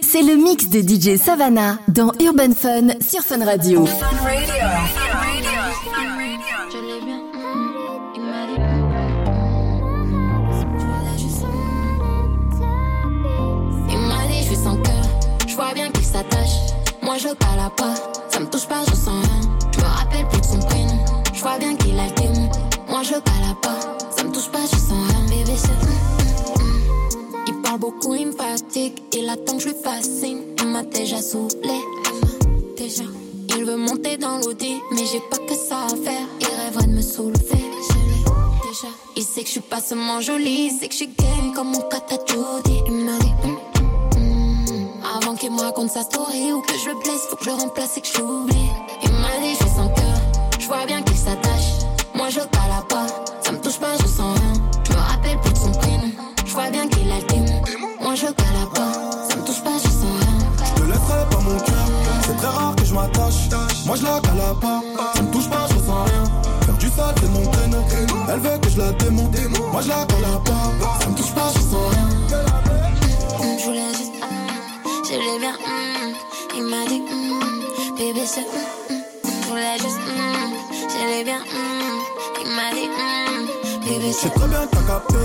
C'est le mix de DJ Savannah dans Urban Fun sur Fun Radio. Je l'ai bien. Il m'a dit. Il m'a dit, je suis sans cœur. Je vois bien qu'il s'attache. Moi, je cala pas. Ça me touche pas, je sens rien. Je me rappelle plus de son prénom. Je vois bien qu'il a le. Moi, je cala pas. Ça me touche pas, je sens rien. Bébé, c'est. Beaucoup, il me fatigue. Il attend que je lui fascine. Il m'a déjà saoulé. Déjà. Il veut monter dans l'audi, mais j'ai pas que ça à faire. Il rêverait de me soulever. Déjà. Il sait que je suis pas seulement jolie, il sait que je suis game comme mon Jody. Il m'a dit. hum, hum, hum. Avant qu'il me raconte sa story ou que je le blesse, faut que je le remplace et que je. Il m'a dit, je suis sans cœur. Je vois bien qu'il s'attache. Moi, je cala pas. Je la cala pas, ça me touche pas, je ressens rien. Faire du sale, c'est mon créneau. Elle veut que je la démonte. Moi je la cala pas, ça me touche pas, je ressens rien. Je voulais juste, hum, je l'ai bien, hum. il m'a dit, hum, bébé c'est, hum. je voulais juste, je l'ai bien, il m'a dit, bébé Je sais c'est, très bien que t'as capté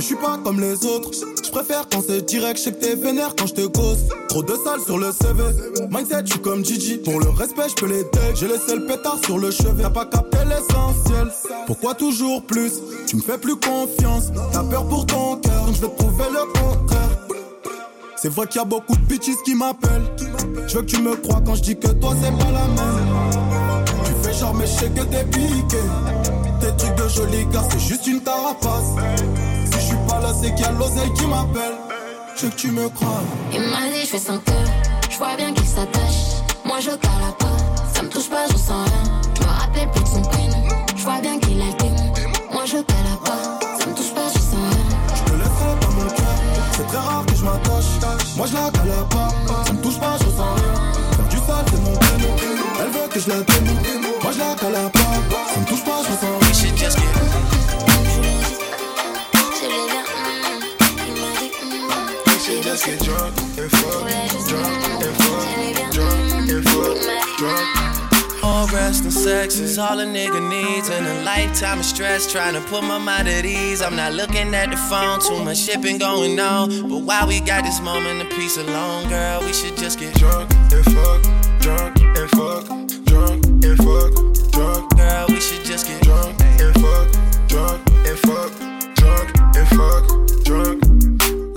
je suis pas comme les autres. Je préfère quand c'est direct, je sais que t'es vénère quand je te cause. Trop de sale sur le CV. Mindset, je suis comme Gigi. Pour le respect, je peux les. J'ai laissé le pétard sur le chevet. T'as pas capté l'essentiel. Pourquoi toujours plus? Tu me fais plus confiance. T'as peur pour ton cœur, donc je vais prouver le contraire. C'est vrai qu'il y a beaucoup de bitches qui m'appellent. Je veux que tu me crois quand je dis que toi c'est pas la même. Tu fais genre mais je que t'es piqué. Tes trucs de joli gars, c'est juste une tarapace. Là, c'est qu'il y a l'oseille qui m'appelle. Je veux que tu me crois. il m'a dit, je fais sans cœur, je vois bien qu'il s'attache. Moi je cala pas, ça me touche pas, je sens rien. Je me rappelle plus de son prénom, je vois bien qu'il a le démon. Moi je cala pas, ça me touche pas, je sens rien. Je te laisserai pas mon cœur. C'est très rare que je m'attache. Moi je la cala pas. Ça me touche pas, je sens rien. Faire du sale, c'est mon prénom. Elle veut que je la. Moi je la cala pas. Ça me touche pas, je sens rien. Bébé c'est, Get drunk and fuck, drunk and fuck, drunk and fuck, drunk. All rest and sex is all a nigga needs And a lifetime of stress. Trying to put my mind at ease. I'm not looking at the phone, too much shit been going on. But while we got this moment of peace alone, girl? We should just get drunk and fuck, drunk and fuck, drunk and fuck, drunk, Girl, we should just get drunk and fuck, drunk and fuck,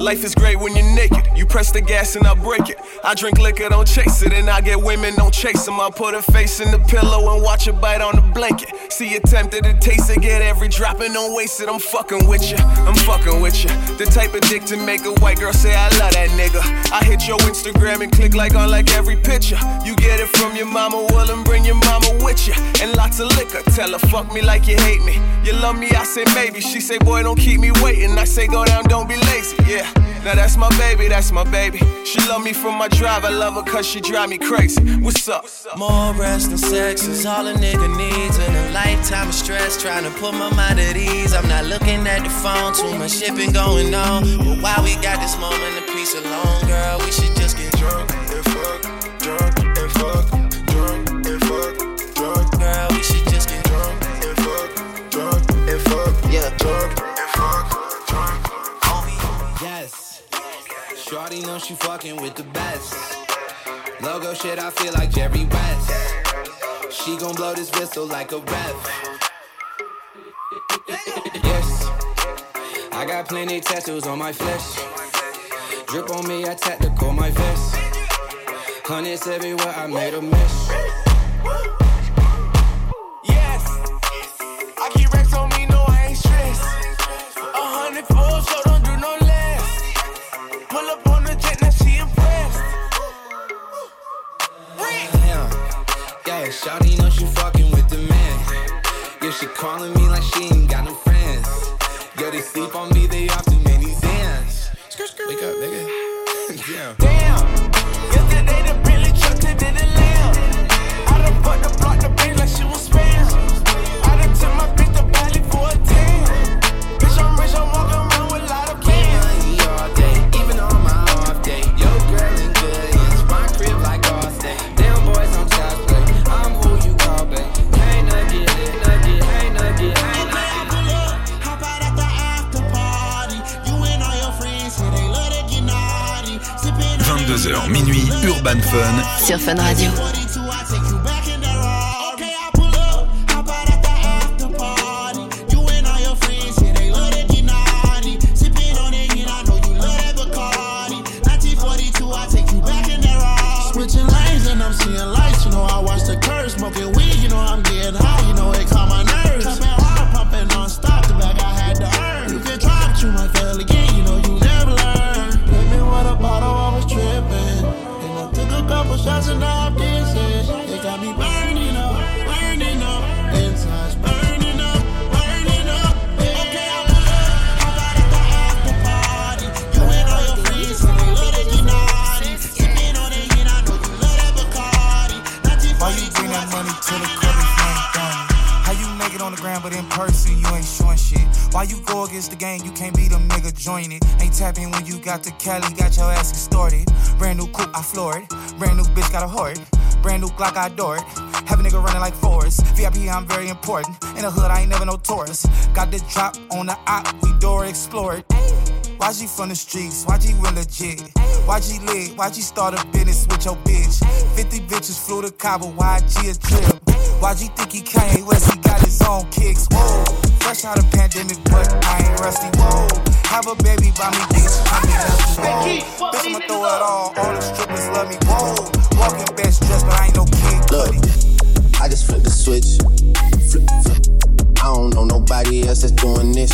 Life is great when you're naked. You press the gas and I break it. I drink liquor, don't chase it. And I get women, don't chase them. I put her face in the pillow and watch her bite on the blanket. See you tempted to taste it, get every drop and don't waste it. I'm fucking with you, I'm fucking with you. The type of dick to make a white girl say, I love that nigga. I hit your Instagram and click like on like every picture. You get it from your mama, well, and bring your mama with you. And lots of liquor, tell her, fuck me like you hate me. You love me, I say maybe. She say, boy, don't keep me waiting. I say, go down, don't be lazy, yeah. Now that's my baby, that's my baby. She love me from my drive, I love her cause she drive me crazy. What's up? More rest and sex is all a nigga needs And a lifetime of stress trying to put my mind at ease I'm not looking at the phone, too much shit been going on But while we got this moment of peace alone, girl We should just get drunk and fuck, drunk and fuck, know she fucking with the best. Logo shit, I feel like Jerry West. She gon' blow this whistle like a ref. Yes. I got plenty tattoos on my flesh. Drip on me, I tactical my vest. Hundreds everywhere, I made a mess. Sur Fun Radio. You can't beat a nigga join it? Ain't tapping when you got the Cali, got your ass extorted. Brand new coupe, I floor it. Brand new bitch, got a hoard. Brand new Glock, I adore it. Have a nigga running like Forrest. VIP, I'm very important. In the hood, I ain't never no tourist. Got the drop on the op, we door explored. YG from the streets, YG real legit. YG lit, YG start a business with your bitch. 50 bitches flew to Cabo, YG a trip. YG think he Kanye West, he got his own kicks. Whoa, fresh out of pandemic, but I ain't rusty. Whoa, have a baby by me, bitch. I mean, that's whoa. Bitch, I'ma throw it all. All the strippers love me. Whoa, walking best dressed, but I ain't no kid. Look, I just flipped the switch. Flip, flip. I don't know nobody else that's doing this.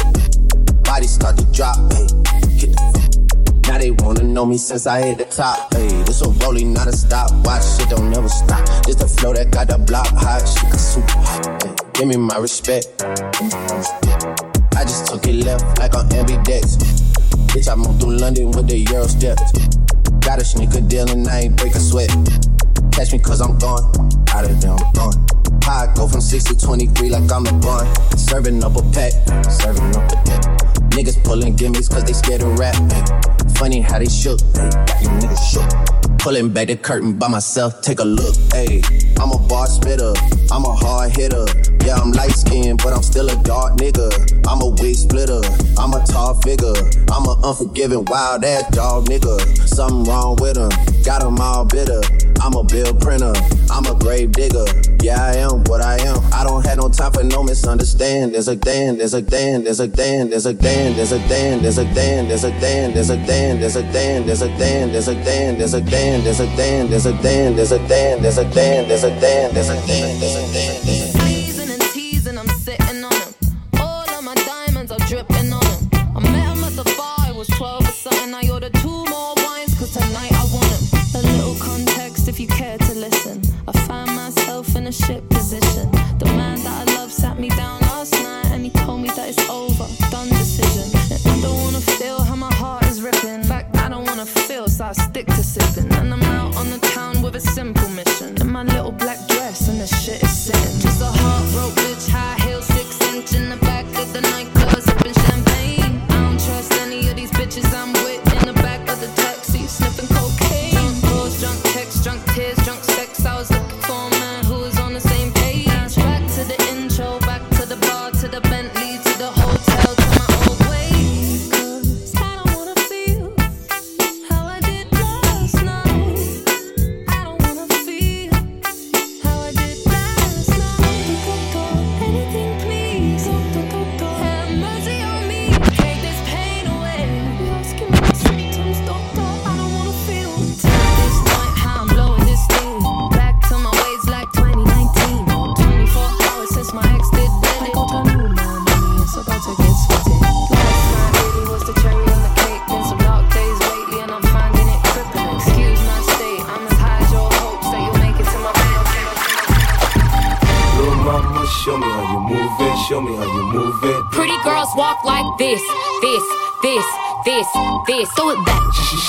Body start to drop, hey, hit the floor. Now they wanna know me since I hit the top. Hey, this a rolling, not a stop. Watch shit don't never stop. Just the flow that got the block hot, shit got super hot. Give me my respect. I just took it left like on ambidex. Bitch, I moved through London with the Euro steps. Got a sneaker deal and I ain't break a sweat. Catch me cause I'm gone. Out of there, I'm gone. I go from 6 to 23 like I'm LeBron. Serving up a pack, serving up a deck. Niggas pulling gimmicks cause they scared of rap. Funny how they shook, got you niggas shook. Pulling back the curtain by myself, take a look. Hey, I'm a bar spitter, I'm a hard hitter. Yeah, I'm light skinned, but I'm still a dark nigga. I'm a wig splitter, I'm a tall figure. I'm a unforgiving, wild ass dog nigga. Something wrong with him, got him all bitter. I'm a bill printer, I'm a grave digger. Yeah, I am what I am. I don't have no time for no misunderstand. There's a Dan, there's a Dan, there's a Dan, there's a Dan, there's a Dan, there's a Dan, there's a Dan, there's a Dan, there's a Dan, there's a Dan, there's a Dan, there's a Dan, there's a Dan, there's a Dan, there's a Dan, there's a Dan, there's a Dan, there's a Dan, there's a Dan, there's a Dan.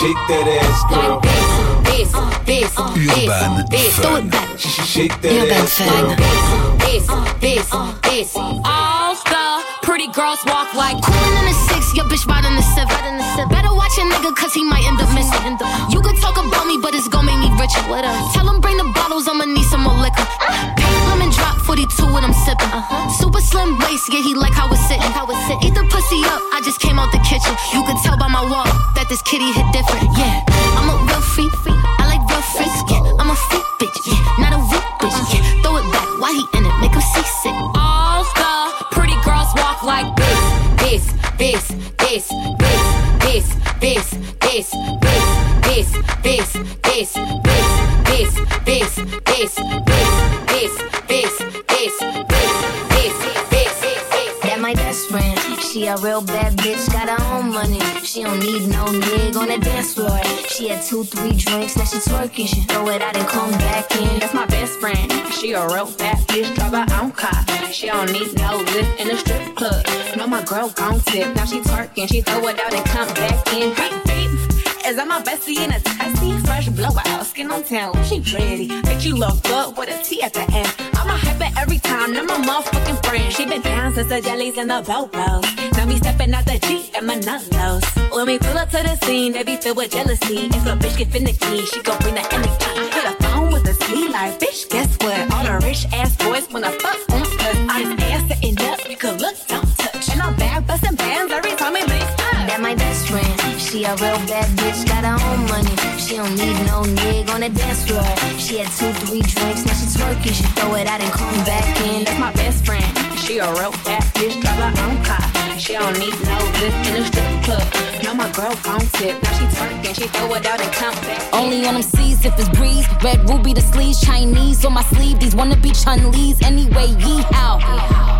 Shake that ass, girl. This, this, Urban this. Throw Fun. it back. Shake that Urban ass, Fun. girl. This, this, this. All the pretty girls walk like Coolin' in the six, your bitch riding the seven. Better watch a nigga, cause he might end up missing. You could talk about me, but it's gon' make me richer. Tell him bring the bottles, I'ma need some more liquor. Pink lemon drop 42 when I'm sipping. Super slim waist, yeah, he like how it's sitting. Eat the pussy up, I just came out the kitchen. You could tell by my walk that this kitty hit different. Yeah, I'm a real feet. I like rough freaks, yeah. I'm a freak bitch, yeah. Not a weak bitch, yeah. Throw it back, why he in it? Make him seasick. All the pretty girls walk like this, this, this, this, this, this, this, this, this, this, this, this, this, this, this, this, this, a real bad bitch, got her own money. She don't need no nigga on the dance floor. She had two, three drinks, now she twerking. She throw it out and come back in. That's my best friend. She a real bad bitch, drive her own car. She don't need no lift in the strip club. No, my girl gon' tip. Now she twerking, she throw it out and come back in. Beep, beep. Is that my bestie in a testy? Fresh blowout, skin on town, she ready. Bitch, you look good with a T at the end. I'm a hype it every time, now my motherfucking friend. She been down since the jellies and the bobos. Now me stepping out the Jeep and my nullos. When we pull up to the scene, they be filled with jealousy. If a bitch get finicky, she gon' bring the energy. Hit a phone with a speed like, bitch, guess what? All the rich ass boys wanna fuck on us. I'm ass up, you can look, don't touch. And I'm back busting bands every time we link up. That my best friend. She a real bad bitch, got her own money. She don't need no nigga on the dance floor. She had two, three drinks, now she twerking. She throw it out and come back in. That's my best friend. She a real bad bitch, drive her own car. She don't need no lift in a strip club. No, my girl gon' tip. Now she twerking, she throw it out and come back. Only on them C's if it's breeze. Red ruby the sleeves, Chinese on my sleeve. These wanna be Chun-Li's anyway. Yee how.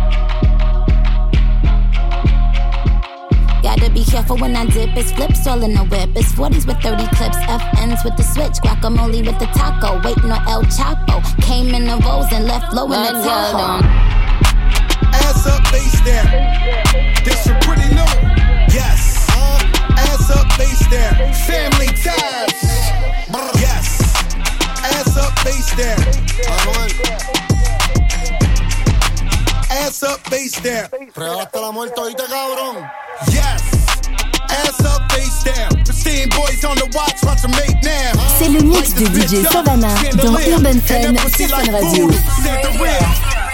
Be careful when I dip. It's flips all in the whip. It's 40s with 30 clips. FNs with the switch. Guacamole with the taco. Waiting on El Chapo. Came in the rolls and left low in the Tahoe. Ass up, face down. This you pretty new. Yes. Uh, ass up, face down. Family ties. Yes. Ass up, face down. Ass up, face down. Regalaste la muerte ahorita, cabrón. C'est le mix de DJ Savannah dans Urban Fun sur Fun Radio.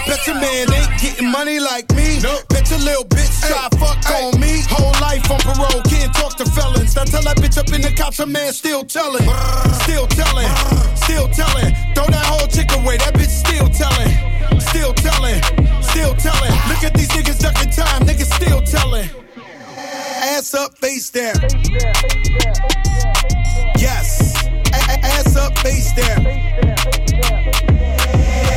Bet your man ain't getting money like me. Bet your little bitch try fuck on me. Whole life on parole, can't talk to felons. Now tell that bitch up in the cops, a man still telling. Still telling, still telling. Throw that whole chick away, that bitch still telling. Still telling, still telling. Look at these niggas ducking time, niggas still telling. Ass up, face down. Yes. Ass up, face down.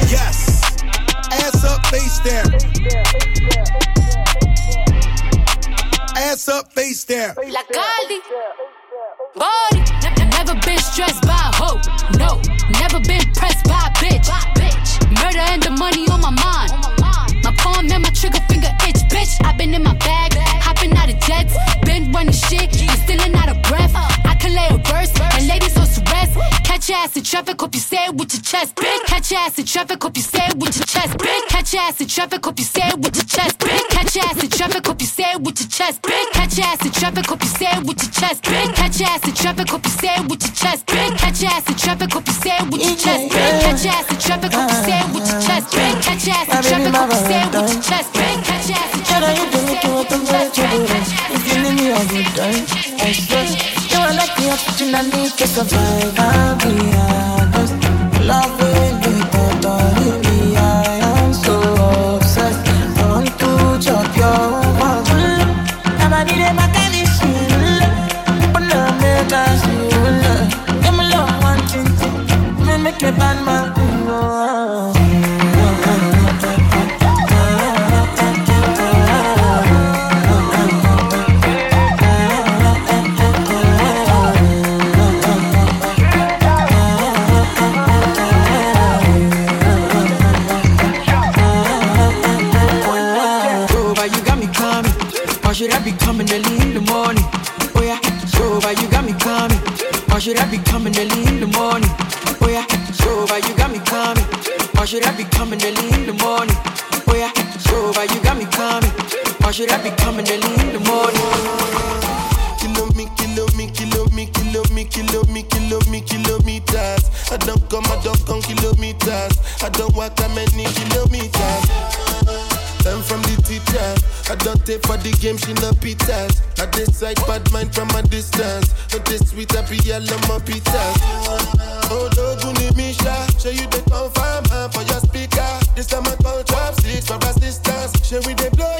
Yes. Ass up, face down. Ass up, face down. La Caldi. Body. Never been stressed by a hoe. No. Never been pressed by a bitch. Murder and the money on my mind. My palm and my trigger finger with your chest. Bitch, catch your ass in traffic, hope you say it with your chest. Bitch, catch your ass in traffic, hope you say it with your chest. Bitch, catch your ass in traffic, hope you say it with your chest. Bitch, catch your ass in traffic, hope you say it with your chest. Bitch, catch your ass in traffic, hope you say it with your chest. Bitch, catch your ass in traffic, hope you say it with your chest. Bitch, catch your ass in traffic, hope you say it with your chest. Bitch, catch your ass in traffic, hope you say it with your chest. Bitch, catch your ass in traffic, hope you say it with your chest. If you need me a good time, I swear You are like the need to survive I'll be six for assistance. Show we they blow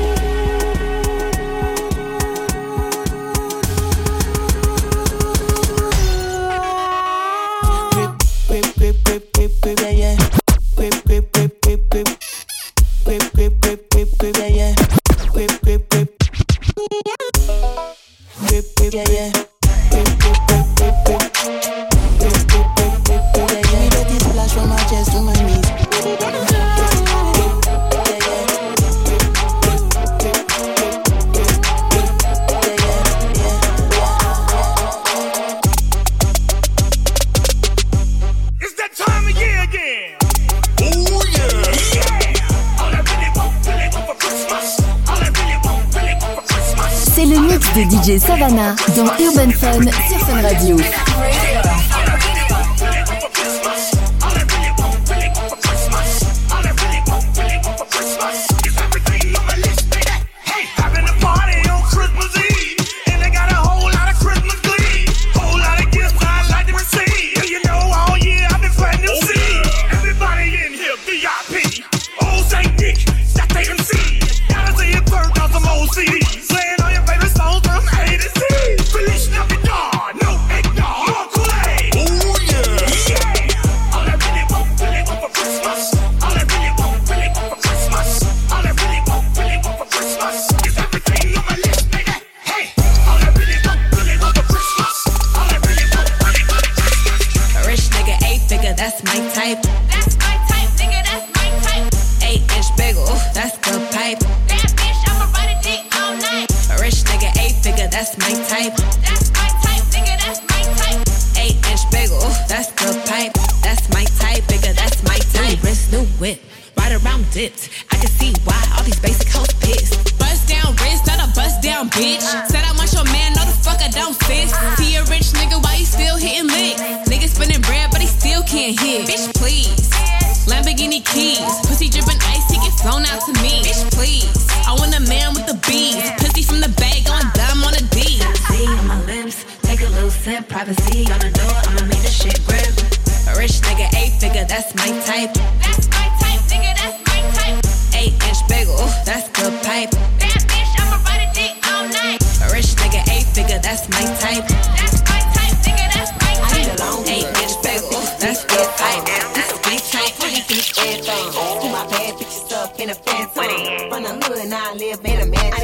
Dipped. I can see why all these basic hoes pissed. Bust down wrist, not a bust down bitch. Said I want your man, no the fuck I don't sis. See a rich nigga, why he still hitting licks? Nigga spinning bread, but he still can't hit. Bitch, please. Lamborghini keys, pussy dripping ice, he get flown out to me. Bitch, please. I want a man with the bees, pussy from the bag on dumb on a D. See on my lips, take a little sip, privacy on the door, I'ma make the shit grip. A rich nigga, eight figure, that's my type. That's my Inch bagel, that's good pipe. That bitch, I'ma ride a dick all night. A rich nigga, eight figure, that's my type. That's my type, nigga, that's my type. Eight inch bagel, that's the pipe. That's my type. Everything. Put my bad bitches up in a phantom. From the hood, now I live in a mansion.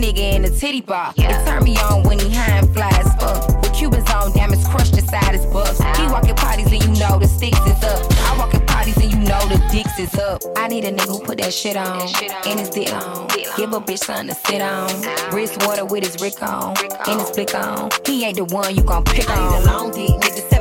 That nigga in the titty bar. Yeah. It turn me on when he high and fly as fuck. With Cubans on, damn it's crushed inside his buffs. He walking parties and you know the sticks is up. I walk in parties and you know the dicks is up. I need a nigga who put that shit on, and his dick on. Give a bitch something to sit on. Wrist water with his Rick on, and his flick on. He ain't the one you gon' pick on. I need a long dick, nigga,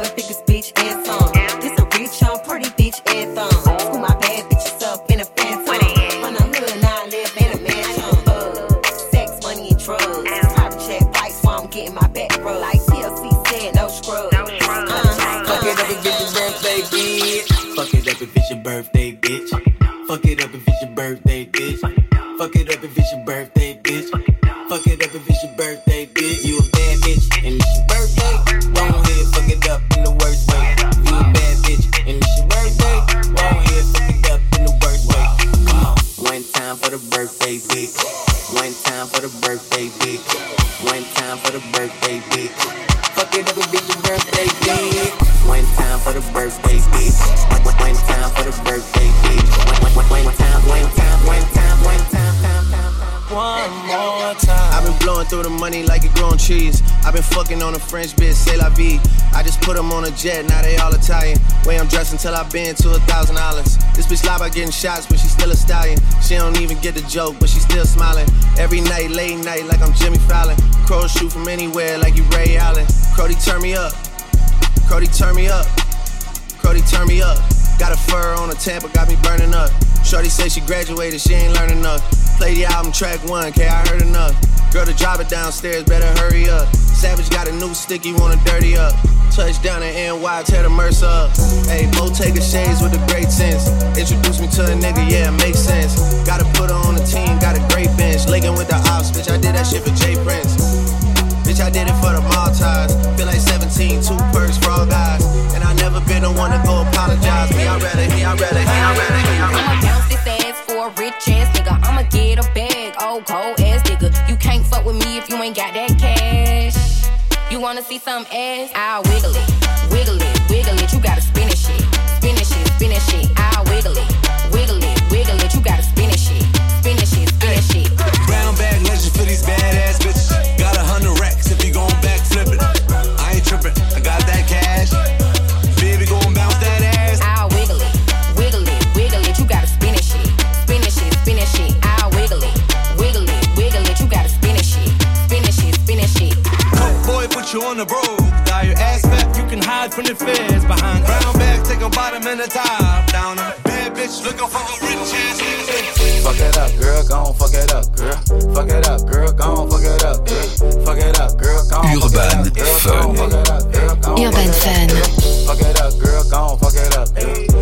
French bitch, say la vie. I just put them on a jet, now they all Italian. Way I'm dressed until I've been to a thousand dollars. This bitch lie by getting shots, but she still a stallion. She don't even get the joke, but she still smiling. Every night, late night, like I'm Jimmy Fallon. Crows shoot from anywhere, like you Ray Allen. Crody, turn me up. Crody, turn me up. Crody, turn me up. Got a fur on a Tampa, got me burning up. Shorty said she graduated, she ain't learning enough. Play the album track one, K, I heard enough. Girl to drive it downstairs, better hurry up. Savage got a new stick, you wanna dirty up. Touchdown in NY, tear the Mercer up. Hey, Bottega shades with a great sense. Introduce me to a nigga, yeah, it makes sense. Gotta put her on the team, got a great bench. Linking with the ops, bitch, I did that shit for Jay Prince. Bitch, I did it for the Maltese. Feel like 17, two perks all guys. And I never been the one to go apologize. Me, I rather, me, I rather, me, I rather, me, I rather. I'ma bounce this ass for a rich ass nigga. I'ma get a bag, old cold ass nigga. You can't fuck with me if you ain't got that cash. You wanna see some ass? I'll wiggle it, wiggle it, wiggle it. You gotta spin it shit, spin it shit, spin it shit. I'll wiggle it, wiggle it, wiggle it. You gotta spin it shit, spin it shit, spin it shit. Brown bag legend for these badass bitches. Got a hundred racks if you gon' back flip it. I ain't trippin', you on the road. Dial your ass back, you can hide from the feds behind brown bag, take a bottom and a top down. A bad bitch looking for a rich ass. Fuck it up, girl, gon' fuck it up, girl. Fuck it up, girl, gon' fuck it up, girl. Fuck it up, girl, gon' Urban Fun. Urban Fun. Fuck it up, girl, gon' fuck it up, girl.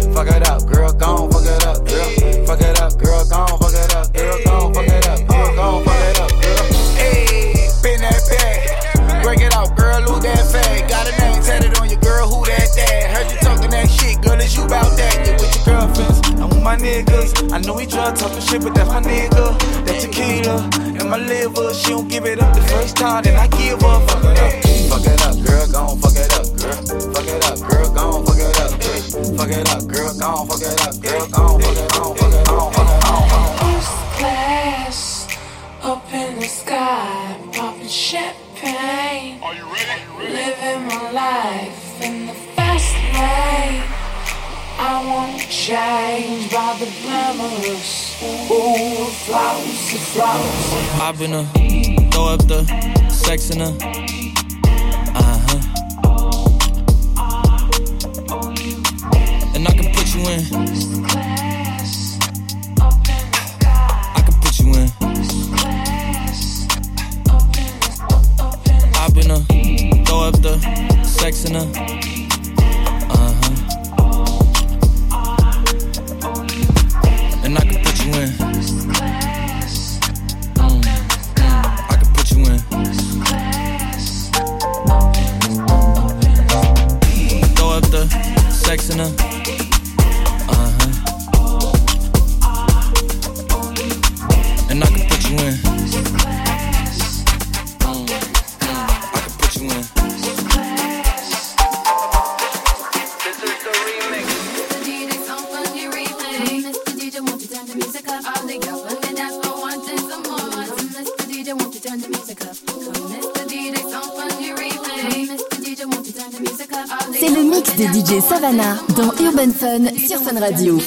My niggas. I know he try talking shit, but that's my nigga. That tequila and my liver. She don't give it up the first time, then I give up. Fuck it up. Fuck it up, girl, gon' fuck it up, girl. Fuck it up, girl, gon' fuck it up, girl. Fuck it up, girl, gon' fuck it up, girl, gon' fuck it, gon' fuck it, gon' fuck it, gon' fuck it. Class up in the sky, popping champagne. Are you ready? Living my life I won't change by the glamorous. Ooh, flowers, the flowers. Hop in her, throw up the sex in her. Uh huh. And I can put you in. I can put you in. Hop in her, throw up the sex in her. Savannah dans Urban Fun sur Fun Radio.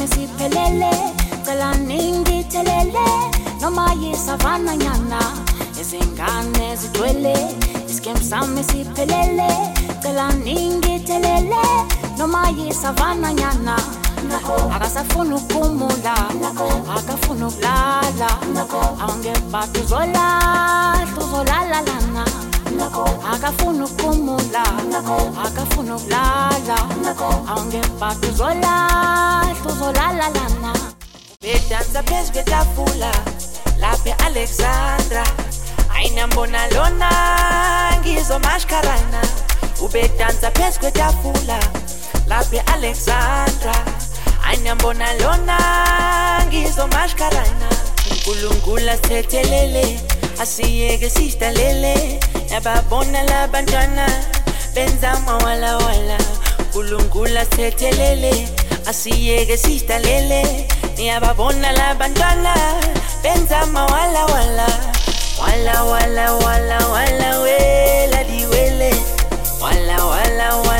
me siphelele cela ningithelele noma yisavana nyana izingane zigcwele isikem sami siphelele cela ningithelele noma yisavana nyana. Akasafuna ukumula akafuna tuzola awungebati uzolahla uzolalalana akafuna ukuphumula akafuna ukulala. Awungembaxa uzolahla uzolalalana bedansa phezu kwetafula laphe alexandra. Ayinambona lona ngizomashkarana. Ubedansa phezu kwetafula laphe alexandra. Ayinambona lona ngizomashkarana. Unkulunkulu asithethelele asiyeke sidlalele nababona labantwana benzama walawala kulungula sethelele asiyeke sidlalele niyababona labantwana benzama walawala walawalawalawala weladiwele walawalawala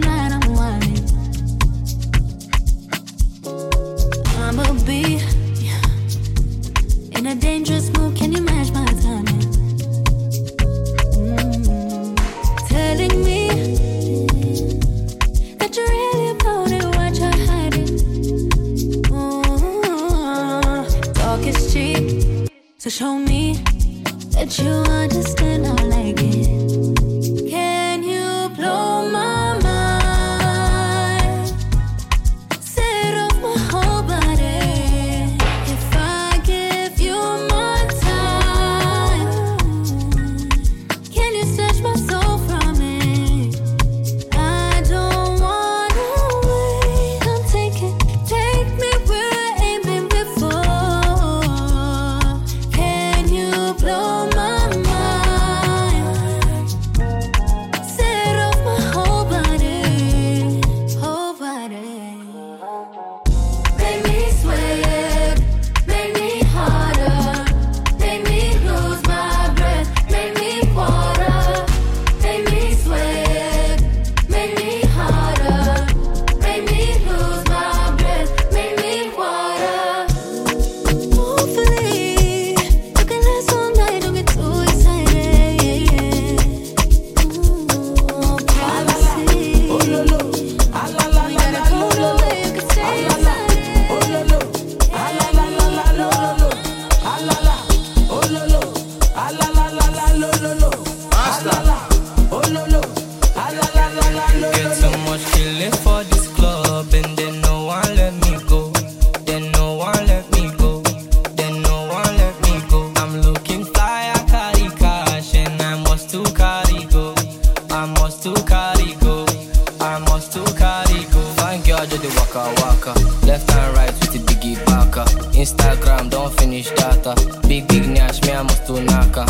waka waka. Left and right with the biggie baka. Instagram don't finish data. Big big nash, me I must do naka.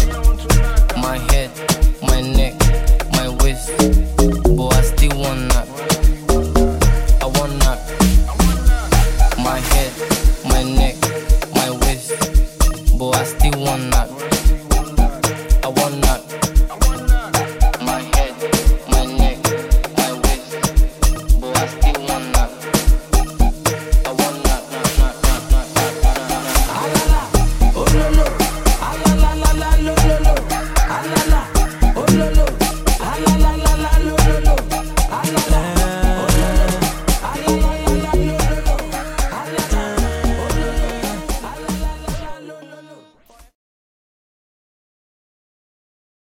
My head